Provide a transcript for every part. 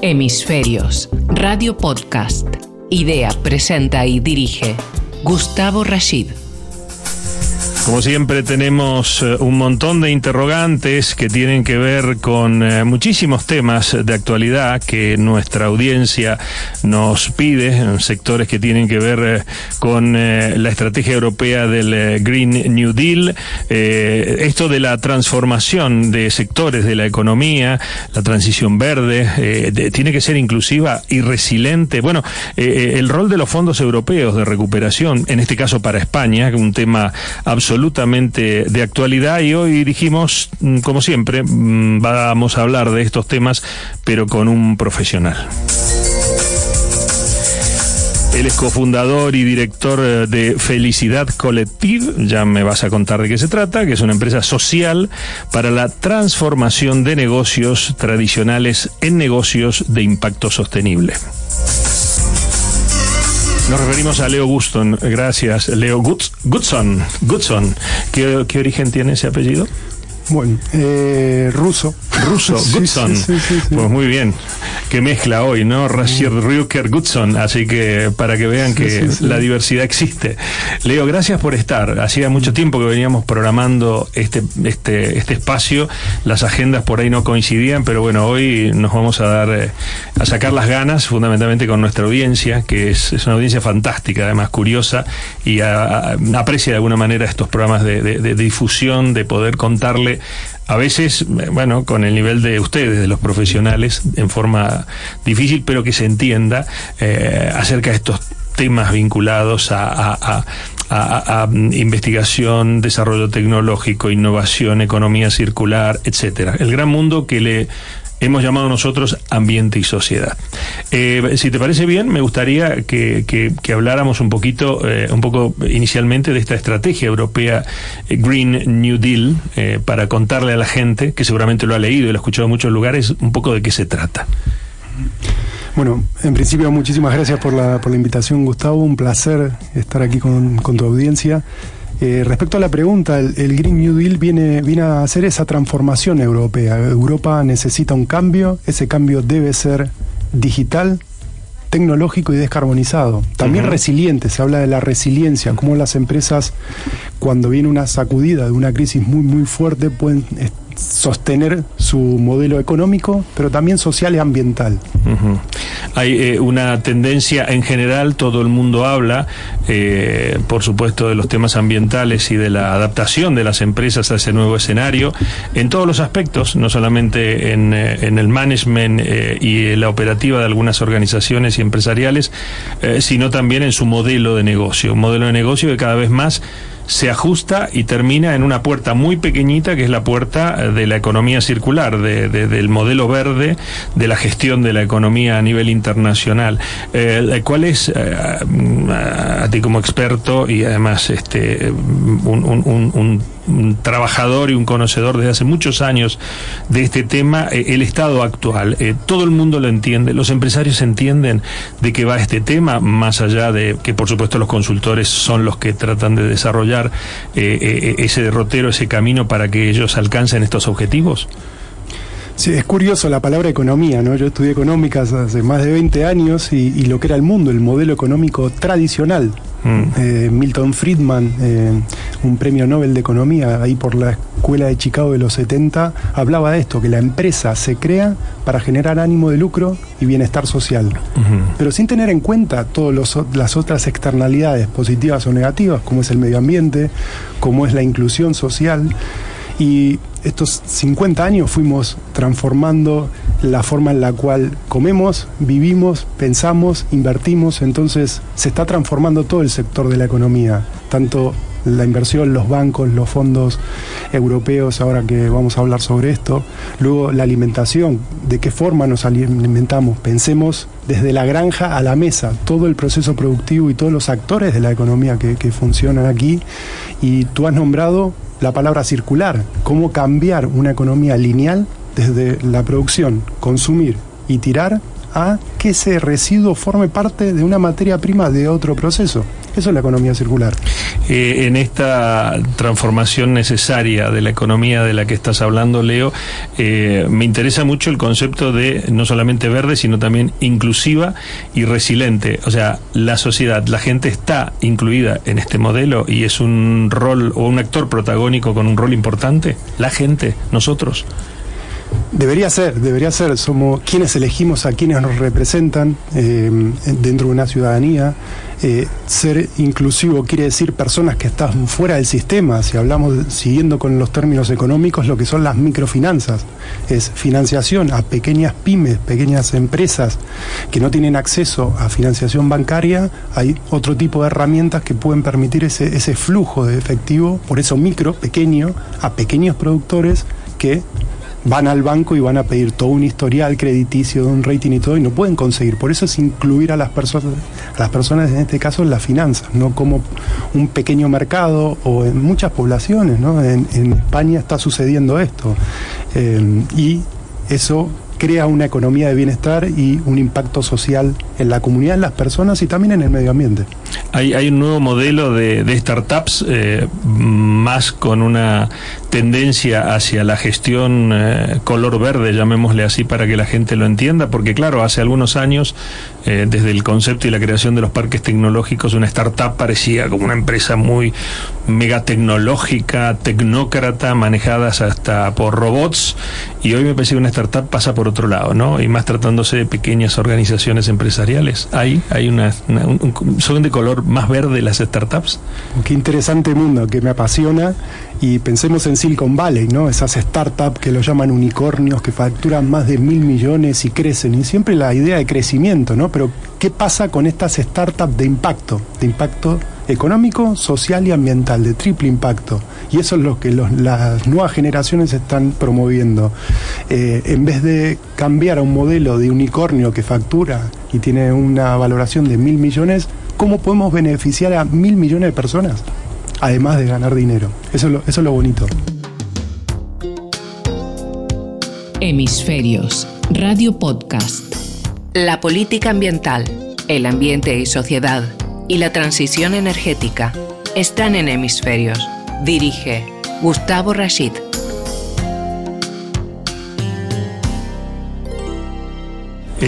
Hemisferios, Radio Podcast. Idea, presenta y dirige Gustavo Rashid. Como siempre tenemos eh, un montón de interrogantes que tienen que ver con eh, muchísimos temas de actualidad que nuestra audiencia nos pide, sectores que tienen que ver eh, con la estrategia europea del Green New Deal, esto de la transformación de sectores de la economía, la transición verde, tiene que ser inclusiva y resiliente. Bueno, el rol de los fondos europeos de recuperación, en este caso para España, un tema absoluto absolutamente de actualidad y hoy dijimos, mm, como siempre, mm, vamos a hablar de estos temas, pero con un profesional. Él es cofundador y director eh, de Felicidad Collective, ya me vas a contar de qué se trata, que es una empresa social para la transformación de negocios tradicionales en negocios de impacto sostenible. Nos referimos a Leo Guston. Gracias, Leo Gutson. Gutson. ¿Qué, ¿Qué origen tiene ese apellido? Bueno, eh, ruso. Ruso, Gutson. pues muy bien. Qué mezcla hoy, ¿no? Rashid Ruker Gutson. Así que para que vean que la diversidad existe. Leo, gracias por estar. Hacía mucho tiempo que veníamos programando este, este, este espacio. Las agendas por ahí no coincidían, pero bueno, hoy nos vamos a dar eh, a sacar las ganas, fundamentalmente con nuestra audiencia, que es, una audiencia fantástica, además curiosa, y aprecia de alguna manera estos programas de difusión, de poder contarle a veces, bueno, con el nivel de ustedes, de los profesionales, en forma difícil, pero que se entienda eh, acerca de estos temas vinculados a, investigación, desarrollo tecnológico, innovación, economía circular, etcétera. El gran mundo que le hemos llamado nosotros ambiente y sociedad. Eh, si te parece bien, me gustaría que, que, habláramos un poquito, eh, un poco inicialmente de esta estrategia europea eh, Green New Deal, para contarle a la gente, que seguramente lo ha leído y lo ha escuchado en muchos lugares, un poco de qué se trata. Bueno, en principio muchísimas gracias por la, por la invitación, Gustavo. Un placer estar aquí con, con tu audiencia. Eh, respecto a la pregunta, el, Green New Deal viene, viene a hacer esa transformación europea. Europa necesita un cambio, ese cambio debe ser digital, tecnológico y descarbonizado. También resiliente, se habla de la resiliencia, cómo las empresas, cuando viene una sacudida de una crisis muy, muy fuerte, pueden sostener su modelo económico, pero también social y ambiental. Hay eh, una tendencia en general, todo el mundo habla, eh, por supuesto, de los temas ambientales y de la adaptación de las empresas a ese nuevo escenario, en todos los aspectos, no solamente en, eh, el management y la operativa de algunas organizaciones y empresariales, sino también en su modelo de negocio, un modelo de negocio que cada vez más se ajusta y termina en una puerta muy pequeñita que es la puerta de la economía circular, de, del modelo verde, de la gestión de la economía a nivel internacional. Eh, ¿Cuál es, eh, a, ti como experto y además este, un trabajador y un conocedor desde hace muchos años de este tema, eh, el estado actual. Eh, todo el mundo lo entiende, los empresarios entienden de qué va este tema, más allá de que por supuesto los consultores son los que tratan de desarrollar eh, ese derrotero, ese camino para que ellos alcancen estos objetivos. Sí, es curioso la palabra economía, ¿no? Yo estudié económicas hace más de 20 años y, lo que era el mundo, el modelo económico tradicional. Mm. Eh, Milton Friedman, eh, un premio Nobel de Economía, ahí por la Escuela de Chicago de los 70, hablaba de esto, que la empresa se crea para generar ánimo de lucro y bienestar social, pero sin tener en cuenta todas las otras externalidades positivas o negativas, como es el medio ambiente, como es la inclusión social. Y estos 50 años fuimos transformando la forma en la cual comemos, vivimos, pensamos, invertimos, entonces se está transformando todo el sector de la economía, tanto la inversión, los bancos, los fondos europeos, ahora que vamos a hablar sobre esto. Luego la alimentación, de qué forma nos alimentamos. Pensemos desde la granja a la mesa, todo el proceso productivo y todos los actores de la economía que, funcionan aquí. Y tú has nombrado la palabra circular, cómo cambiar una economía lineal desde la producción, consumir y tirar a que ese residuo forme parte de una materia prima de otro proceso. Eso es la economía circular. Eh, en esta transformación necesaria de la economía de la que estás hablando, Leo, eh, me interesa mucho el concepto de no solamente verde, sino también inclusiva y resiliente. O sea, la sociedad, la gente está incluida en este modelo y es un rol o un actor protagónico con un rol importante. La gente, nosotros. Debería ser, debería ser. Somos quienes elegimos a quienes nos representan eh, dentro de una ciudadanía. Eh, ser inclusivo quiere decir personas que están fuera del sistema. Si hablamos siguiendo con los términos económicos, lo que son las microfinanzas es financiación a pequeñas pymes, pequeñas empresas que no tienen acceso a financiación bancaria. Hay otro tipo de herramientas que pueden permitir ese, ese flujo de efectivo, por eso micro, pequeño, a pequeños productores que van al banco y van a pedir todo un historial crediticio, un rating y todo, y no pueden conseguir. Por eso es incluir a las personas, a las personas en este caso en las finanzas, no como un pequeño mercado o en muchas poblaciones, ¿no? En, España está sucediendo esto. Eh, y eso crea una economía de bienestar y un impacto social en la comunidad, en las personas y también en el medio ambiente. Hay, hay un nuevo modelo de, startups eh, más con una tendencia hacia la gestión eh, color verde, llamémosle así para que la gente lo entienda, porque claro, hace algunos años, eh, desde el concepto y la creación de los parques tecnológicos, una startup parecía como una empresa muy megatecnológica, tecnócrata, manejadas hasta por robots, y hoy me parece que una startup pasa por otro lado, ¿no? Y más tratándose de pequeñas organizaciones empresariales. Hay, hay una, son de color más verde las startups. Qué interesante mundo que me apasiona y pensemos en Silicon Valley, ¿no? Esas startups que lo llaman unicornios, que facturan más de mil millones y crecen. Y siempre la idea de crecimiento, ¿no? Pero ¿qué pasa con estas startups de impacto? De impacto económico, social y ambiental, de triple impacto. Y eso es lo que las nuevas generaciones están promoviendo. Eh, en vez de cambiar a un modelo de unicornio que factura y tiene una valoración de mil millones, ¿cómo podemos beneficiar a mil millones de personas? Además de ganar dinero. Eso eso es lo bonito. Hemisferios, Radio Podcast. La política ambiental, el ambiente y sociedad y la transición energética están en hemisferios. Dirige Gustavo Rashid.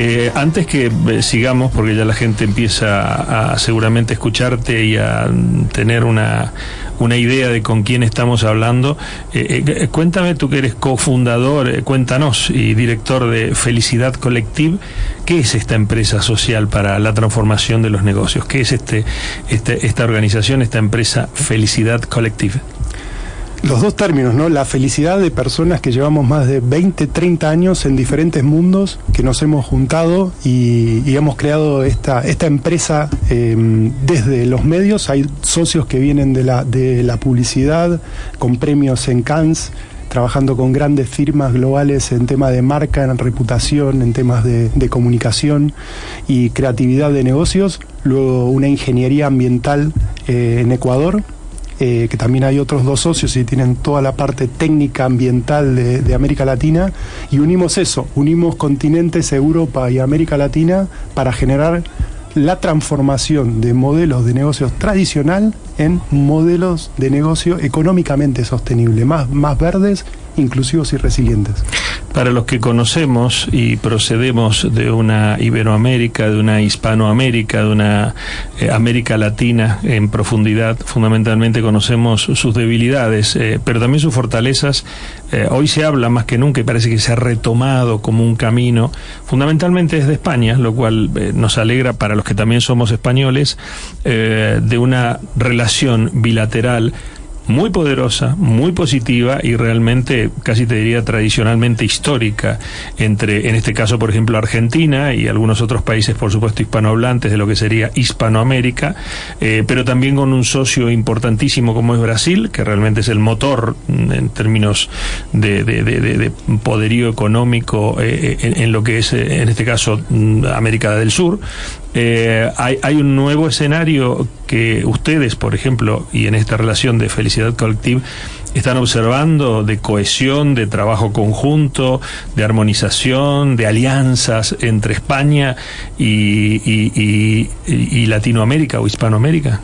Eh, antes que eh, sigamos, porque ya la gente empieza a, seguramente escucharte y a tener una, una idea de con quién estamos hablando, eh, cuéntame tú que eres cofundador, cuéntanos, y director de Felicidad Collective, ¿qué es esta empresa social para la transformación de los negocios? ¿Qué es este, este esta organización, esta empresa Felicidad Collective? Los dos términos, ¿no? La felicidad de personas que llevamos más de 20, 30 años en diferentes mundos, que nos hemos juntado y, hemos creado esta, esta empresa em, desde los medios. Hay socios que vienen de la, de la publicidad, con premios en Cannes, trabajando con grandes firmas globales en temas de marca, en reputación, en temas de, comunicación y creatividad de negocios. Luego una ingeniería ambiental eh, en Ecuador eh, que también hay otros dos socios y tienen toda la parte técnica ambiental de, América Latina, y unimos eso, unimos continentes Europa y América Latina para generar la transformación de modelos de negocios tradicional en modelos de negocio económicamente sostenible, más, más verdes inclusivos y resilientes. Para los que conocemos y procedemos de una Iberoamérica, de una Hispanoamérica, de una eh, América Latina en profundidad, fundamentalmente conocemos sus debilidades, eh, pero también sus fortalezas. Eh, hoy se habla más que nunca y parece que se ha retomado como un camino, fundamentalmente desde España, lo cual nos alegra para los que también somos españoles, de una relación bilateral muy poderosa, muy positiva y realmente, casi te diría, tradicionalmente histórica entre, en este caso, por ejemplo, Argentina y algunos otros países, por supuesto, hispanohablantes de lo que sería Hispanoamérica, eh, pero también con un socio importantísimo como es Brasil, que realmente es el motor mm, en términos de, de, poderío económico eh, en, lo que es, eh, en este caso, mm, América del Sur. Hay, hay un nuevo escenario que ustedes, por ejemplo, y en esta relación de felicidad colectiva, están observando de cohesión, de trabajo conjunto, de armonización, de alianzas entre España y, Latinoamérica o Hispanoamérica?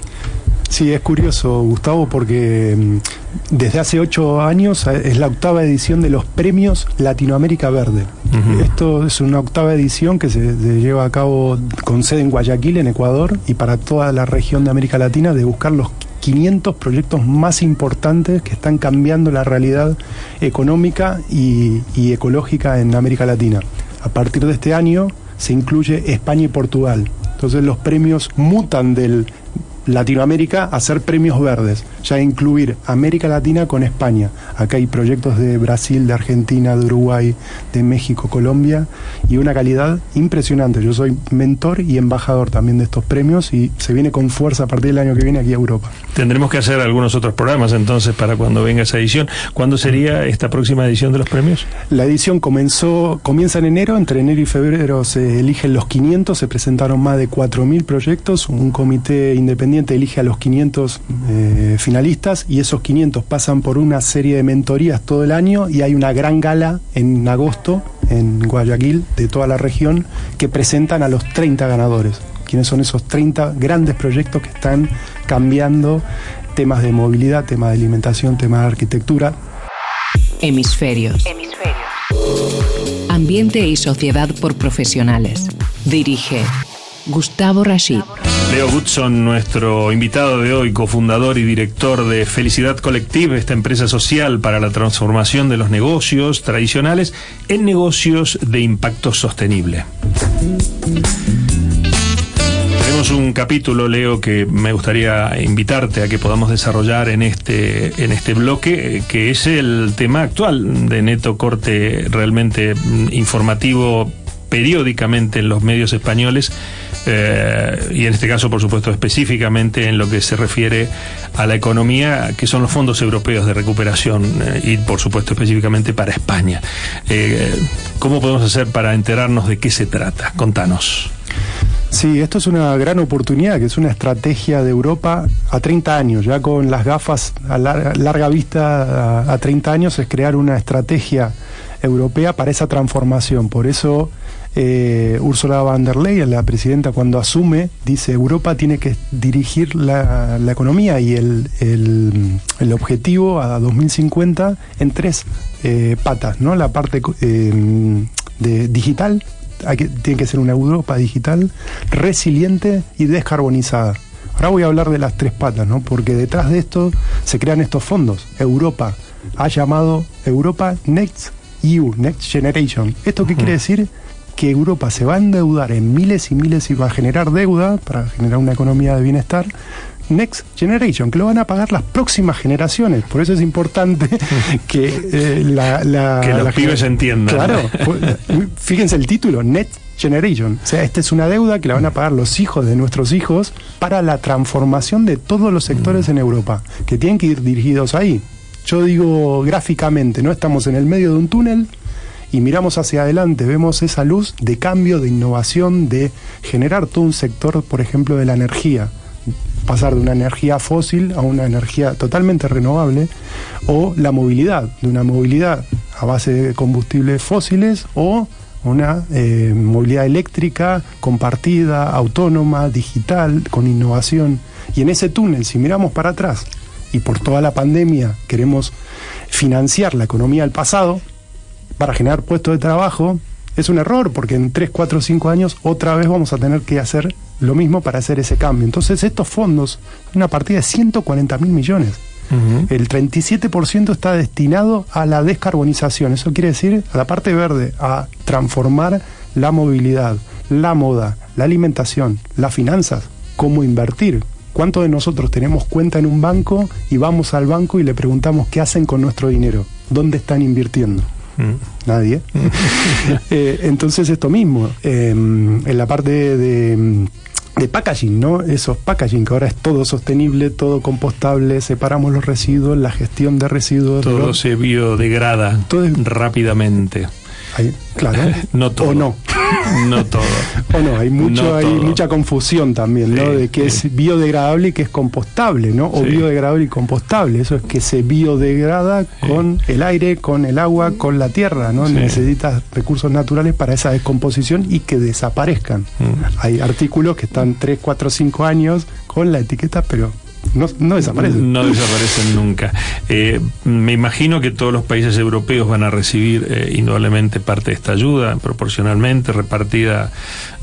Sí, es curioso, Gustavo, porque mm, desde hace ocho años eh, es la octava edición de los premios Latinoamérica Verde. Esto es una octava edición que se, lleva a cabo con sede en Guayaquil, en Ecuador, y para toda la región de América Latina, de buscar los 500 proyectos más importantes que están cambiando la realidad económica y ecológica en América Latina. A partir de este año se incluye España y Portugal. Entonces los premios mutan del Latinoamérica a ser premios verdes, ya incluir América Latina con España. Acá hay proyectos de Brasil, de Argentina, de Uruguay, de México, Colombia y una calidad impresionante. Yo soy mentor y embajador también de estos premios y se viene con fuerza a partir del año que viene aquí a Europa. Tendremos que hacer algunos otros programas entonces para cuando venga esa edición. ¿Cuándo sería esta próxima edición de los premios? La edición comenzó, comienza en enero, entre enero y febrero se eligen los 500, se presentaron más de 4.000 proyectos, un comité independiente elige a los 500 eh, finalistas y esos 500 pasan por una serie de mentorías todo el año y hay una gran gala en agosto en Guayaquil de toda la región que presentan a los 30 ganadores. ¿Quiénes son esos 30 grandes proyectos que están cambiando temas de movilidad, temas de alimentación, temas de arquitectura? Hemisferios. Hemisferios. Ambiente y sociedad por profesionales. Dirige Gustavo Rashid. Leo Goodson, nuestro invitado de hoy, cofundador y director de Felicidad Colective, esta empresa social para la transformación de los negocios tradicionales en negocios de impacto sostenible. Tenemos un capítulo, Leo, que me gustaría invitarte a que podamos desarrollar en este, en este bloque, que es el tema actual de neto corte realmente informativo periódicamente en los medios españoles eh, y en este caso, por supuesto, específicamente en lo que se refiere a la economía, que son los fondos europeos de recuperación eh, y, por supuesto, específicamente para España. Eh, ¿Cómo podemos hacer para enterarnos de qué se trata? Contanos. Sí, esto es una gran oportunidad, que es una estrategia de Europa a 30 años, ya con las gafas a larga, vista a, a 30 años, es crear una estrategia europea para esa transformación. Por eso eh, Ursula von der Leyen, la presidenta, cuando asume, dice Europa tiene que dirigir la, economía y el, el, objetivo a 2050 en tres eh, patas, ¿no? La parte eh, de digital, hay que, tiene que ser una Europa digital, resiliente y descarbonizada. Ahora voy a hablar de las tres patas, ¿no? Porque detrás de esto se crean estos fondos. Europa ha llamado Europa Next EU, Next Generation. ¿Esto qué quiere decir? Que Europa se va a endeudar en miles y miles y va a generar deuda para generar una economía de bienestar. Next Generation, que lo van a pagar las próximas generaciones. Por eso es importante que eh, la, Que los pibes entiendan. Claro, fíjense el título, Next Generation. O sea, esta es una deuda que la van a pagar los hijos de nuestros hijos para la transformación de todos los sectores mm. en Europa, que tienen que ir dirigidos ahí. Yo digo gráficamente, ¿no? Estamos en el medio de un túnel, y miramos hacia adelante, vemos esa luz de cambio, de innovación, de generar todo un sector, por ejemplo, de la energía pasar de una energía fósil a una energía totalmente renovable, o la movilidad, de una movilidad a base de combustibles fósiles o una eh, movilidad eléctrica compartida, autónoma, digital, con innovación. Y en ese túnel, si miramos para atrás y por toda la pandemia queremos financiar la economía del pasado, para generar puestos de trabajo, es un error, porque en 3, 4, 5 años otra vez vamos a tener que hacer lo mismo para hacer ese cambio. Entonces estos fondos, una partida de 140 mil millones. El 37% está destinado a la descarbonización. Eso quiere decir a la parte verde, a transformar la movilidad, la moda, la alimentación, las finanzas, cómo invertir. ¿Cuántos de nosotros tenemos cuenta en un banco y vamos al banco y le preguntamos qué hacen con nuestro dinero? ¿Dónde están invirtiendo? Nadie. Eh, entonces esto mismo, em, en la parte de, de, packaging, ¿no? Esos packaging, que ahora es todo sostenible, todo compostable, separamos los residuos, la gestión de residuos. Todo se biodegrada todo rápidamente. Claro. no todo. O no. No todo. O no, hay mucho, hay mucha confusión también, ¿no? De que es biodegradable y que es compostable, ¿no? O biodegradable y compostable. Eso es que se biodegrada con el aire, con el agua, con la tierra, ¿no? Necesitas recursos naturales para esa descomposición y que desaparezcan. Mm. Hay artículos que están 3, 4, 5 años con la etiqueta, pero no, desaparecen. No desaparecen nunca. Eh, me imagino que todos los países europeos van a recibir eh, indudablemente parte de esta ayuda, proporcionalmente, repartida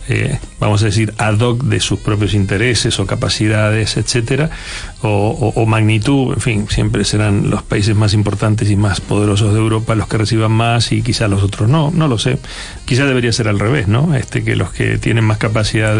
eh, vamos a decir, ad hoc de sus propios intereses o capacidades, etcétera, o, magnitud, en fin, siempre serán los países más importantes y más poderosos de Europa los que reciban más y quizás los otros no, no lo sé. Quizás debería ser al revés, ¿no? Este, que los que tienen más capacidad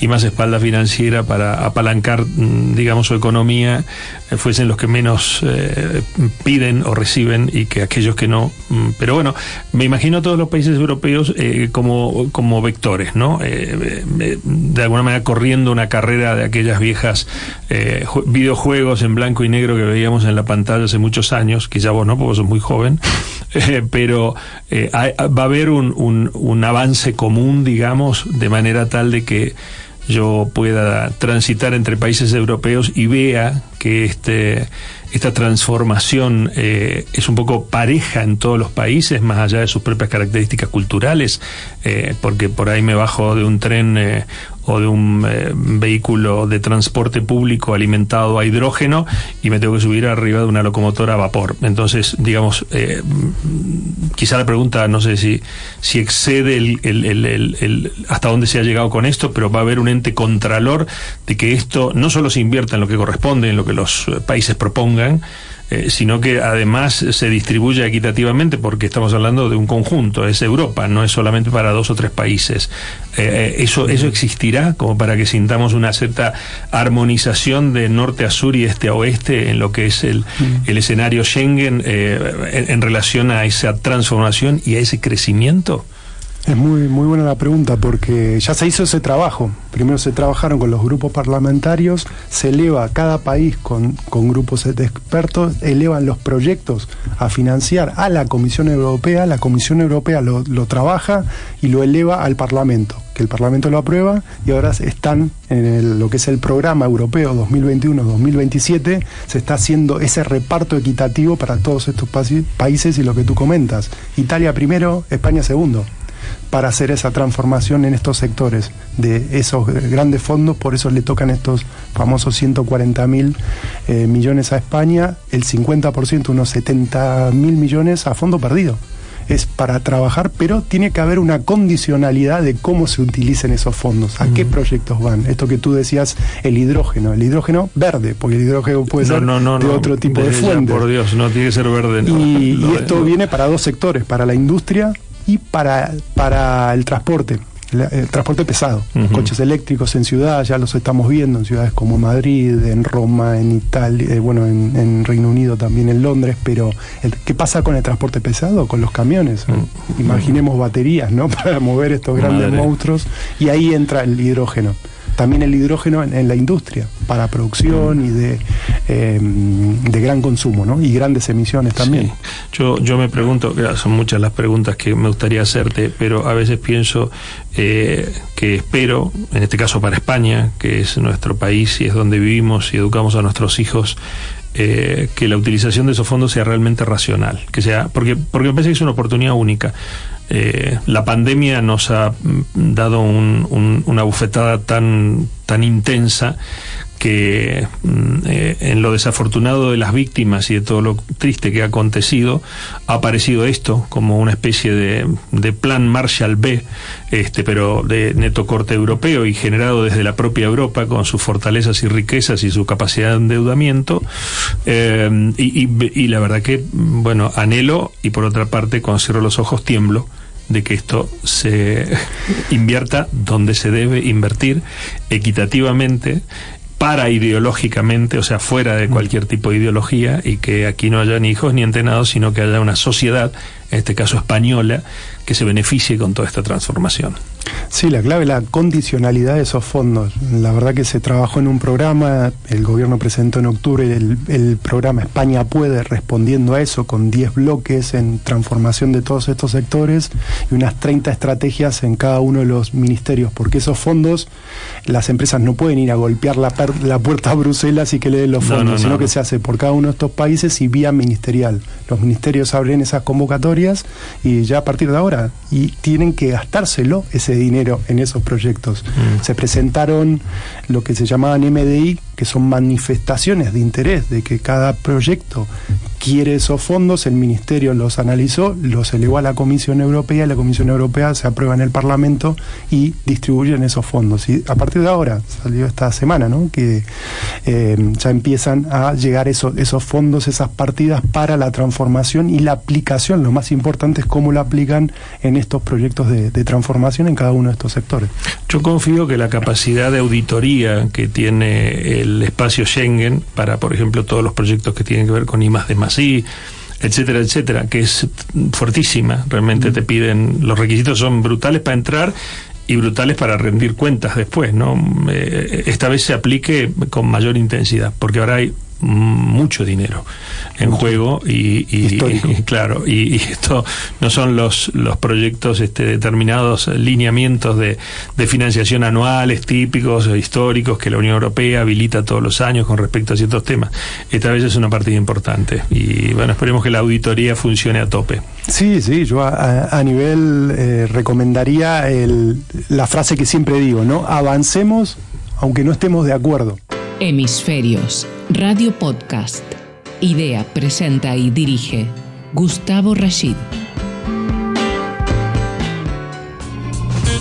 y más espalda financiera para apalancar, mm, digamos, su economía, eh, fuesen los que menos eh, piden o reciben y que aquellos que no. Mm, pero bueno, me imagino todos los países europeos como, como vectores, ¿no? Eh, eh, de alguna manera corriendo una carrera de aquellas viejas eh, videojuegos en blanco y negro que veíamos en la pantalla hace muchos años, quizá vos no, porque sos muy joven, pero va a haber un, un avance común, digamos, de manera tal de que yo pueda transitar entre países europeos y vea que este esta transformación eh, es un poco pareja en todos los países, más allá de sus propias características culturales, eh, porque por ahí me bajo de un tren eh, o de un vehículo de transporte público alimentado a hidrógeno y me tengo que subir arriba de una locomotora a vapor. Entonces, digamos, quizá la pregunta, no sé si, si excede el, el, el, hasta dónde se ha llegado con esto, pero va a haber un ente contralor de que esto no solo se invierta en lo que corresponde, en lo que los países propongan, eh, sino que además se distribuye equitativamente porque estamos hablando de un conjunto, es Europa, no es solamente para dos o tres países. Eh, eh, eso, ¿Eso existirá como para que sintamos una cierta armonización de norte a sur y este a oeste en lo que es el, mm. el escenario Schengen en relación a esa transformación y a ese crecimiento? Es muy, muy buena la pregunta porque ya se hizo ese trabajo. Primero se trabajaron con los grupos parlamentarios, se eleva cada país con, grupos de expertos, elevan los proyectos a financiar a la Comisión Europea, la Comisión Europea lo, trabaja y lo eleva al Parlamento, que el Parlamento lo aprueba y ahora están en lo que es el programa europeo 2021-2027, se está haciendo ese reparto equitativo para todos estos países y lo que tú comentas. Italia primero, España segundo para hacer esa transformación en estos sectores de esos grandes fondos, por eso le tocan estos famosos 140 mil eh, millones a España, el 50%, unos 70 mil millones a fondo perdido. Es para trabajar, pero tiene que haber una condicionalidad de cómo se utilicen esos fondos, a qué proyectos van. Esto que tú decías, el hidrógeno, el hidrógeno verde, porque el hidrógeno puede ser de otro tipo de fuente. Por Dios, no tiene que ser verde. y, esto viene para dos sectores, para la industria y para, para el transporte, el, transporte pesado, coches eléctricos en ciudad, ya los estamos viendo en ciudades como Madrid, en Roma, en Italia, eh, bueno, en, Reino Unido también, en Londres, pero ¿qué pasa con el transporte pesado? Con los camiones. Mm. Imaginemos baterías, ¿no? Para mover estos grandes monstruos y ahí entra el hidrógeno también el hidrógeno en, la industria, para producción y de, em, de gran consumo, ¿no? Y grandes emisiones también. Yo, yo me pregunto, son muchas las preguntas que me gustaría hacerte, pero a veces pienso eh, que espero, en este caso para España, que es nuestro país y es donde vivimos y educamos a nuestros hijos, eh, que la utilización de esos fondos sea realmente racional, que sea, porque, porque me parece que es una oportunidad única. Eh, la pandemia nos ha mm, dado una bufetada tan, tan intensa que mm, eh, en lo desafortunado de las víctimas y de todo lo triste que ha acontecido, ha aparecido esto como una especie de, plan Marshall B, este, pero de neto corte europeo y generado desde la propia Europa con sus fortalezas y riquezas y su capacidad de endeudamiento. Eh, y, la verdad que, bueno, anhelo y por otra parte, cuando cierro los ojos, tiemblo de que esto se invierta donde se debe invertir equitativamente para ideológicamente, o sea, fuera de cualquier tipo de ideología, y que aquí no haya ni hijos ni entrenados, sino que haya una sociedad, en este caso española, que se beneficie con toda esta transformación. Sí, la clave es la condicionalidad de esos fondos. La verdad que se trabajó en un programa, el gobierno presentó en octubre el, programa España Puede respondiendo a eso con 10 bloques en transformación de todos estos sectores y unas 30 estrategias en cada uno de los ministerios, porque esos fondos las empresas no pueden ir a golpear la, puerta a Bruselas y que le den los fondos, sino que se hace por cada uno de estos países y vía ministerial. Los ministerios abren esas convocatorias y ya a partir de ahora y tienen que gastárselo ese dinero en esos proyectos. Mm. Se presentaron lo que se llamaban MDI, que son manifestaciones de interés de que cada proyecto quiere esos fondos, el Ministerio los analizó, los elevó a la Comisión Europea y la Comisión Europea se aprueba en el Parlamento y distribuyen esos fondos. Y a partir de ahora, salió esta semana, ¿no? que eh, ya empiezan a llegar esos, esos fondos, esas partidas para la transformación y la aplicación. Lo más importante es cómo lo aplican en estos proyectos de, de transformación en cada uno de estos sectores. Yo confío que la capacidad de auditoría que tiene el espacio Schengen para, por ejemplo, todos los proyectos que tienen que ver con I más de más I, etcétera, etcétera, que es fuertísima. Realmente te piden, los requisitos son brutales para entrar y brutales para rendir cuentas después, ¿no? Eh, esta vez se aplique con mayor intensidad, porque ahora hay mucho dinero en juego y, claro y, esto no son los los proyectos este, determinados lineamientos de, de, financiación anuales típicos históricos que la Unión Europea habilita todos los años con respecto a ciertos temas. Esta vez es una partida importante y bueno esperemos que la auditoría funcione a tope. Sí sí yo a, nivel eh, recomendaría el, la frase que siempre digo no avancemos aunque no estemos de acuerdo. Hemisferios, Radio Podcast. Idea, presenta y dirige Gustavo Rashid.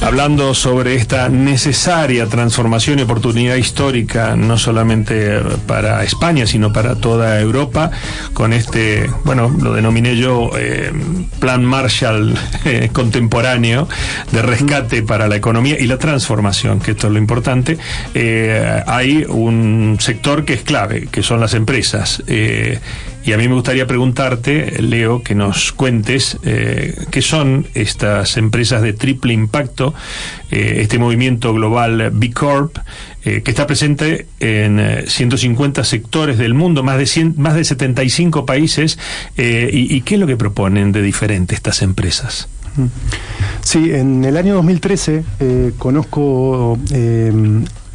Hablando sobre esta necesaria transformación y oportunidad histórica, no solamente para España, sino para toda Europa, con este, bueno, lo denominé yo eh, Plan Marshall eh, contemporáneo de rescate para la economía y la transformación, que esto es lo importante. Eh, hay un sector que es clave, que son las empresas. Y a mí me gustaría preguntarte, Leo, que nos cuentes eh, qué son estas empresas de triple impacto, eh, este movimiento global B Corp, eh, que está presente en 150 sectores del mundo, más de, más de 75 países, y, y, qué es lo que proponen de diferente estas empresas. Sí, en el año 2013 conozco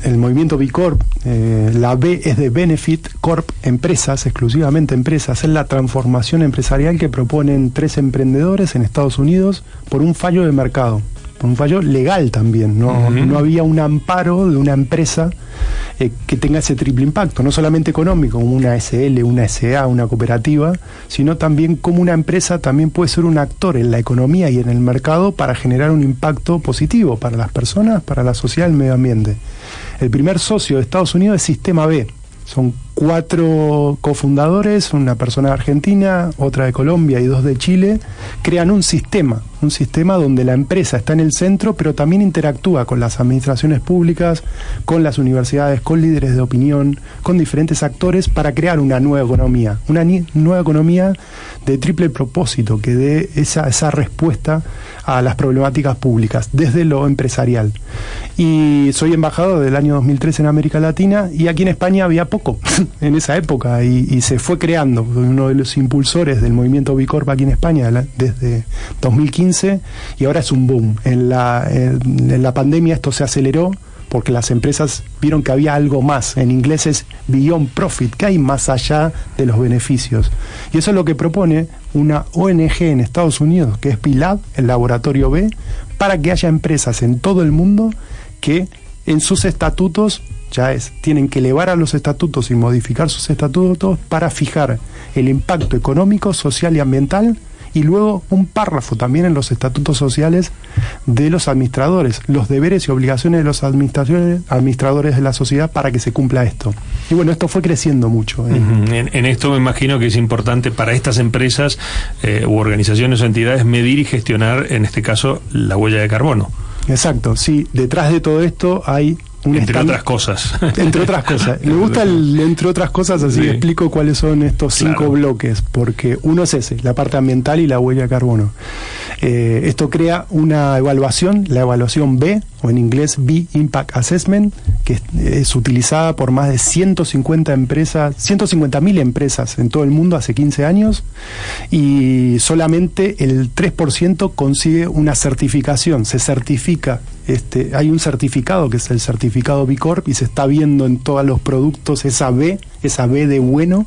el movimiento B Corp, eh, la B es de Benefit Corp, empresas, exclusivamente empresas, es la transformación empresarial que proponen tres emprendedores en Estados Unidos por un fallo de mercado, por un fallo legal también. No, no había un amparo de una empresa eh, que tenga ese triple impacto, no solamente económico, como una SL, una SA, una cooperativa, sino también como una empresa también puede ser un actor en la economía y en el mercado para generar un impacto positivo para las personas, para la sociedad y el medio ambiente. El primer socio de Estados Unidos es Sistema B. Son cuatro cofundadores, una persona de Argentina, otra de Colombia y dos de Chile, crean un sistema, un sistema donde la empresa está en el centro, pero también interactúa con las administraciones públicas, con las universidades, con líderes de opinión, con diferentes actores para crear una nueva economía, una nueva economía de triple propósito que dé esa, respuesta a las problemáticas públicas desde lo empresarial. Y soy embajador del año 2013 en América Latina y aquí en España había poco. en esa época y, se fue creando. Uno de los impulsores del movimiento Bicorp aquí en España desde 2015 y ahora es un boom. En la, pandemia esto se aceleró porque las empresas vieron que había algo más. En inglés es beyond profit, que hay más allá de los beneficios. Y eso es lo que propone una ONG en Estados Unidos, que es PILAB, el laboratorio B, para que haya empresas en todo el mundo que en sus estatutos ya es, tienen que elevar a los estatutos y modificar sus estatutos para fijar el impacto económico, social y ambiental y luego un párrafo también en los estatutos sociales de los administradores, los deberes y obligaciones de los administradores de la sociedad para que se cumpla esto. Y bueno, esto fue creciendo mucho. ¿eh? en, esto me imagino que es importante para estas empresas eh, u organizaciones o entidades medir y gestionar, en este caso, la huella de carbono. Exacto, sí, detrás de todo esto hay entre otras cosas. Entre otras cosas. Me gusta el entre otras cosas, así explico cuáles son estos cinco bloques, porque uno es ese, la parte ambiental y la huella de carbono. Eh, esto crea una evaluación, la evaluación B, o en inglés B Impact Assessment, que es, utilizada por más de 150 empresas, 150 mil empresas en todo el mundo hace 15 años, y solamente el 3% consigue una certificación, se certifica este, hay un certificado que es el certificado B Corp y se está viendo en todos los productos esa B, esa B de bueno,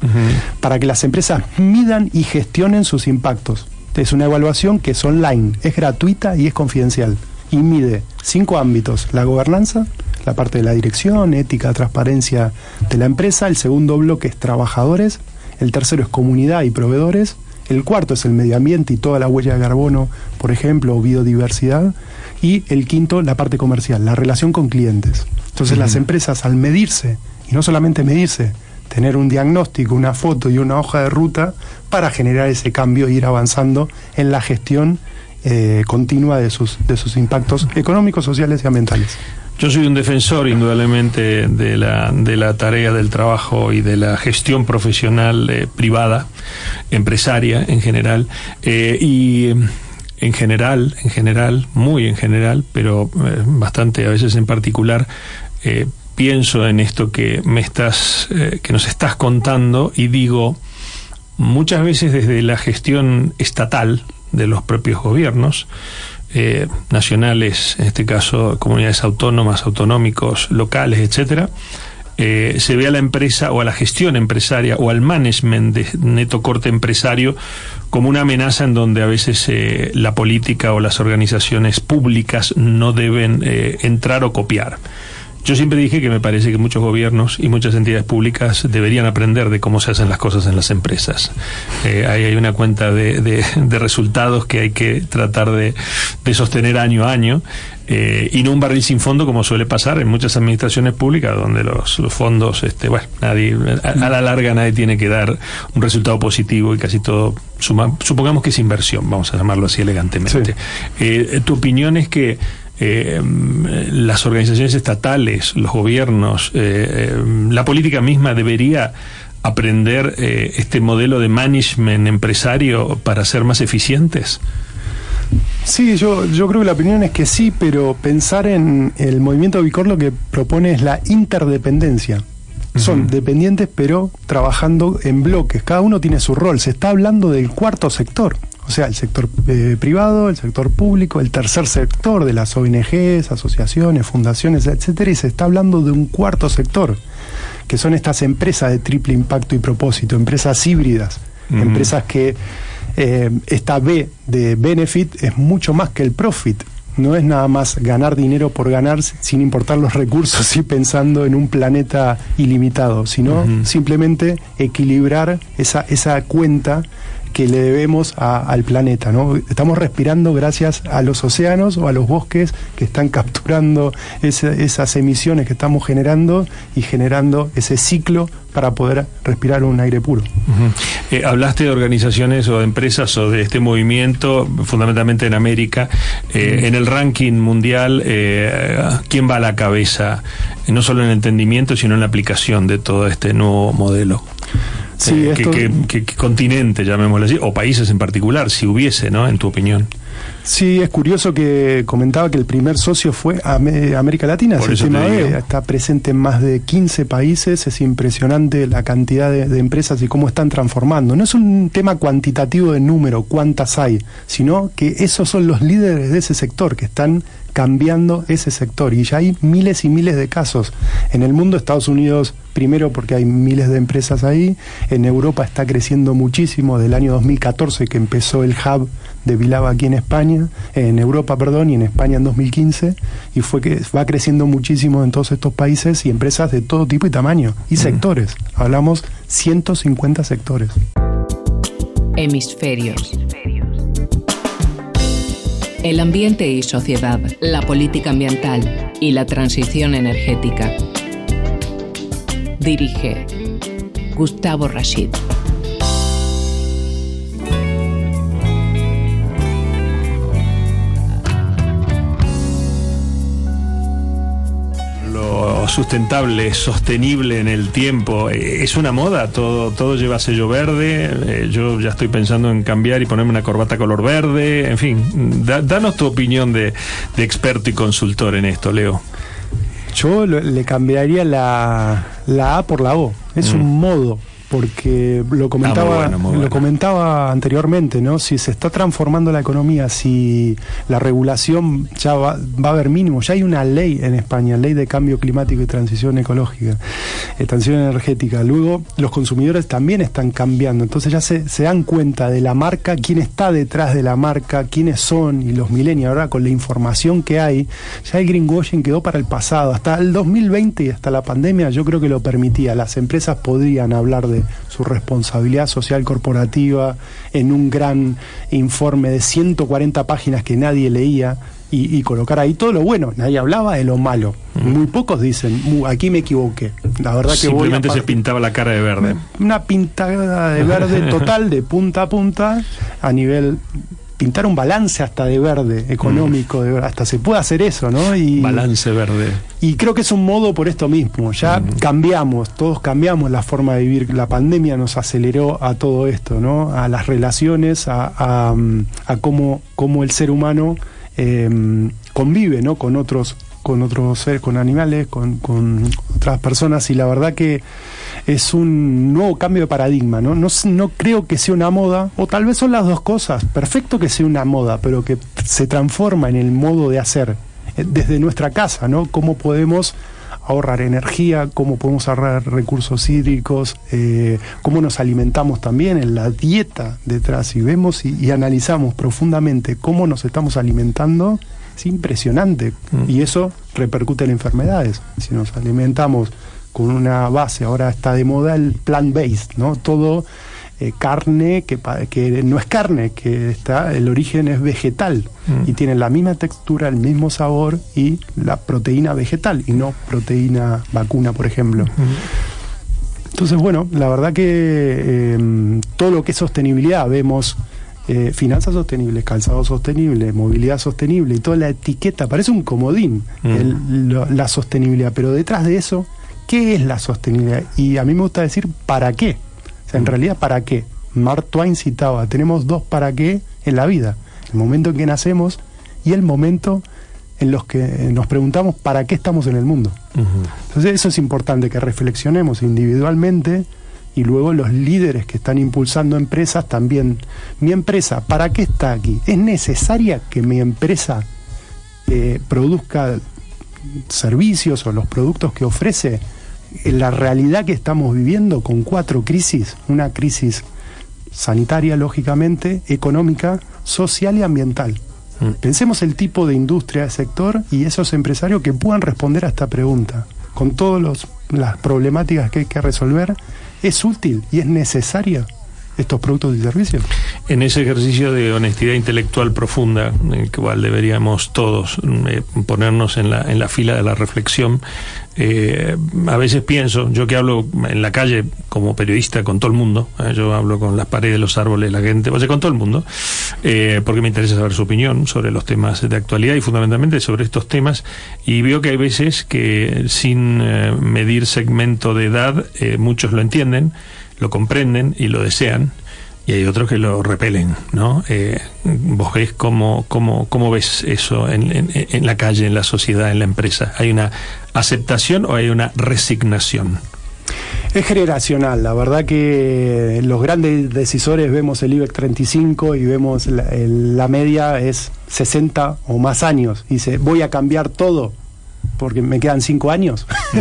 para que las empresas midan y gestionen sus impactos. Es una evaluación que es online, es gratuita y es confidencial. Y mide cinco ámbitos, la gobernanza, la parte de la dirección, ética, transparencia de la empresa. El segundo bloque es trabajadores. El tercero es comunidad y proveedores. El cuarto es el medio ambiente y toda la huella de carbono, por ejemplo, o biodiversidad. Y el quinto, la parte comercial, la relación con clientes. Entonces las empresas al medirse, y no solamente medirse, tener un diagnóstico, una foto y una hoja de ruta para generar ese cambio e ir avanzando en la gestión eh, continua de sus, de sus impactos económicos, sociales y ambientales. Yo soy un defensor, indudablemente, de la, de la tarea del trabajo y de la gestión profesional eh, privada, empresaria en general, eh, y en general, en general, muy en general, pero bastante a veces en particular, pienso en esto que me estás, que nos estás contando y digo, muchas veces desde la gestión estatal de los propios gobiernos, eh, nacionales, en este caso comunidades autónomas, autonómicos, locales, etcétera, eh, se ve a la empresa o a la gestión empresaria o al management de neto corte empresario como una amenaza en donde a veces eh, la política o las organizaciones públicas no deben entrar o copiar. Yo siempre dije que me parece que muchos gobiernos y muchas entidades públicas deberían aprender de cómo se hacen las cosas en las empresas. Eh, ahí hay una cuenta de, resultados que hay que tratar de, sostener año a año. Eh, y no un barril sin fondo como suele pasar en muchas administraciones públicas donde los, fondos, este, bueno, nadie, a, la larga nadie tiene que dar un resultado positivo y casi todo, supongamos que es inversión, vamos a llamarlo así elegantemente. Eh, ¿Tu opinión es que eh, las organizaciones estatales, los gobiernos, eh, eh, la política misma debería aprender este modelo de management empresario para ser más eficientes? Sí, yo, yo creo que la opinión es que sí, pero pensar en el movimiento Bicor lo que propone es la interdependencia. Son dependientes pero trabajando en bloques, cada uno tiene su rol. Se está hablando del cuarto sector, o sea, el sector eh, privado, el sector público, el tercer sector de las ONGs, asociaciones, fundaciones, etcétera, y se está hablando de un cuarto sector, que son estas empresas de triple impacto y propósito, empresas híbridas, empresas que eh, esta B de benefit es mucho más que el profit. No es nada más ganar dinero por ganar sin importar los recursos y pensando en un planeta ilimitado, sino simplemente equilibrar esa, esa cuenta que le debemos al planeta. ¿no? Estamos respirando gracias a los océanos o a los bosques que están capturando esas emisiones que estamos generando y generando ese ciclo para poder respirar un aire puro. Eh, hablaste de organizaciones o de empresas o de este movimiento, fundamentalmente en América. Eh, en el ranking mundial, eh, ¿quién va a la cabeza? no solo en el entendimiento, sino en la aplicación de todo este nuevo modelo. Sí, eh, ¿qué, continente, llamémoslo así, o países en particular, si hubiese, ¿no? En tu opinión. Sí, es curioso que comentaba que el primer socio fue América Latina, Por está presente en más de 15 países, es impresionante la cantidad de, de, empresas y cómo están transformando. No es un tema cuantitativo de número, cuántas hay, sino que esos son los líderes de ese sector que están cambiando ese sector. Y ya hay miles y miles de casos. En el mundo, Estados Unidos, primero porque hay miles de empresas ahí. En Europa está creciendo muchísimo del año 2014 que empezó el hub de Vilava aquí en España, en Europa, perdón, y en España en 2015. Y fue que va creciendo muchísimo en todos estos países y empresas de todo tipo y tamaño y sectores. Hablamos 150 sectores. Hemisferios el ambiente y sociedad, la política ambiental y la transición energética. Dirige Gustavo Rashid. Sustentable, sostenible en el tiempo. Eh, es una moda, todo, todo lleva sello verde. Eh, yo ya estoy pensando en cambiar y ponerme una corbata color verde. En fin, danos tu opinión de, experto y consultor en esto, Leo. Yo le cambiaría la, la A por la O. Es un mm. modo porque lo comentaba, lo comentaba anteriormente, ¿no? Si se está transformando la economía, si la regulación ya va, va, a haber mínimo, ya hay una ley en España, ley de cambio climático y transición ecológica, eh, transición energética. Luego los consumidores también están cambiando, entonces ya se, se dan cuenta de la marca, quién está detrás de la marca, quiénes son y los milenios. Ahora con la información que hay, ya el greenwashing quedó para el pasado. Hasta el 2020 y hasta la pandemia yo creo que lo permitía. Las empresas podrían hablar de su responsabilidad social corporativa en un gran informe de 140 páginas que nadie leía y, colocar ahí todo lo bueno. Nadie hablaba de lo malo. Mm. Muy pocos dicen, aquí me equivoqué. La verdad que Simplemente se pintaba la cara de verde. Una pintada de verde total, de punta a punta, a nivel pintar un balance hasta de verde económico, de, hasta se puede hacer eso, ¿no? Y, balance verde. Y creo que es un modo por esto mismo, ya cambiamos, todos cambiamos la forma de vivir, la pandemia nos aceleró a todo esto, ¿no? A las relaciones, a, a, a cómo, cómo, el ser humano eh, convive, ¿no? Con otros con otros seres, con animales, con, con, otras personas y la verdad que es un nuevo cambio de paradigma, ¿no? ¿no? No creo que sea una moda, o tal vez son las dos cosas, perfecto que sea una moda, pero que se transforma en el modo de hacer eh, desde nuestra casa, ¿no? Cómo podemos ahorrar energía, cómo podemos ahorrar recursos hídricos, eh, cómo nos alimentamos también en la dieta detrás y vemos y analizamos profundamente cómo nos estamos alimentando es impresionante mm. y eso repercute en enfermedades. Si nos alimentamos con una base, ahora está de moda el plant-based, ¿no? Todo eh, carne que, que no es carne, que está el origen es vegetal mm. y tiene la misma textura, el mismo sabor y la proteína vegetal y no proteína vacuna, por ejemplo. Mm. Entonces, bueno, la verdad que em, todo lo que es sostenibilidad vemos eh, finanzas sostenibles, calzado sostenible, movilidad sostenible y toda la etiqueta, parece un comodín mm. la sostenibilidad, pero detrás de eso, ¿qué es la sostenibilidad? Y a mí me gusta decir, ¿para qué? O sea, en mm. realidad, ¿para qué? Mark Twain citaba, tenemos dos para qué en la vida, el momento en que nacemos y el momento en los que nos preguntamos para qué estamos en el mundo. Entonces eso es importante, que reflexionemos individualmente y luego los líderes que están impulsando empresas también. Mi empresa, ¿para qué está aquí? ¿Es necesaria que mi empresa eh, produzca servicios o los productos que ofrece? En la realidad que estamos viviendo con cuatro crisis, una crisis sanitaria, lógicamente, económica, social y ambiental. Mm. Pensemos el tipo de industria, de sector y esos empresarios que puedan responder a esta pregunta, con todas las problemáticas que hay que resolver ¿Es útil y es necesaria estos productos y servicios? En ese ejercicio de honestidad intelectual profunda, en el cual deberíamos todos eh, ponernos en la, en la fila de la reflexión, eh, a veces pienso, yo que hablo en la calle como periodista con todo el mundo, eh, yo hablo con las paredes, los árboles, la gente, o sea, con todo el mundo, porque me interesa saber su opinión sobre los temas de actualidad y fundamentalmente sobre estos temas, y veo que hay veces que sin medir segmento de edad, muchos lo entienden, lo comprenden y lo desean, y hay otros que lo repelen, ¿no? Eh, ¿Vos ves cómo, cómo, ves eso en, en, la calle, en la sociedad, en la empresa? ¿Hay una aceptación o hay una resignación? Es generacional, la verdad que los grandes decisores vemos el IBEX 35 y vemos la, la media es 60 o más años. Dice, voy a cambiar todo porque me quedan cinco años.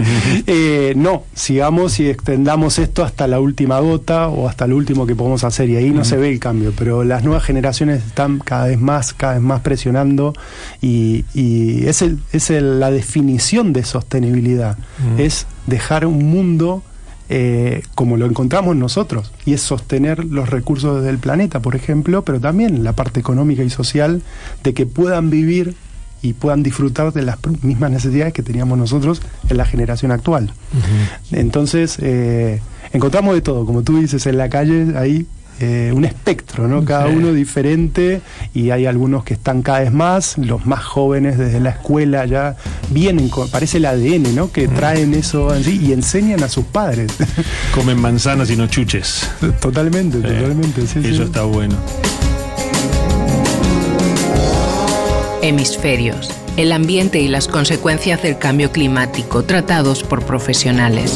Eh, no, sigamos y extendamos esto hasta la última gota o hasta lo último que podemos hacer y ahí no se ve el cambio, pero las nuevas generaciones están cada vez más, cada vez más presionando y, es, el, es la definición de sostenibilidad, es dejar un mundo eh, como lo encontramos nosotros, y es sostener los recursos del planeta, por ejemplo, pero también la parte económica y social, de que puedan vivir y puedan disfrutar de las mismas necesidades que teníamos nosotros en la generación actual. Entonces, eh, encontramos de todo, como tú dices, en la calle hay eh, un espectro, ¿no? Cada uno diferente y hay algunos que están cada vez más, los más jóvenes desde la escuela ya vienen, parece el ADN, ¿no? Que traen eso así y enseñan a sus padres. Comen manzanas y no chuches. Totalmente, totalmente. eso está bueno. Hemisferios, el ambiente y las consecuencias del cambio climático tratados por profesionales.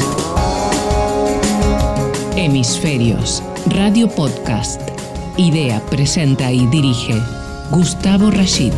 Hemisferios, Radio Podcast. Idea, presenta y dirige Gustavo Rashid.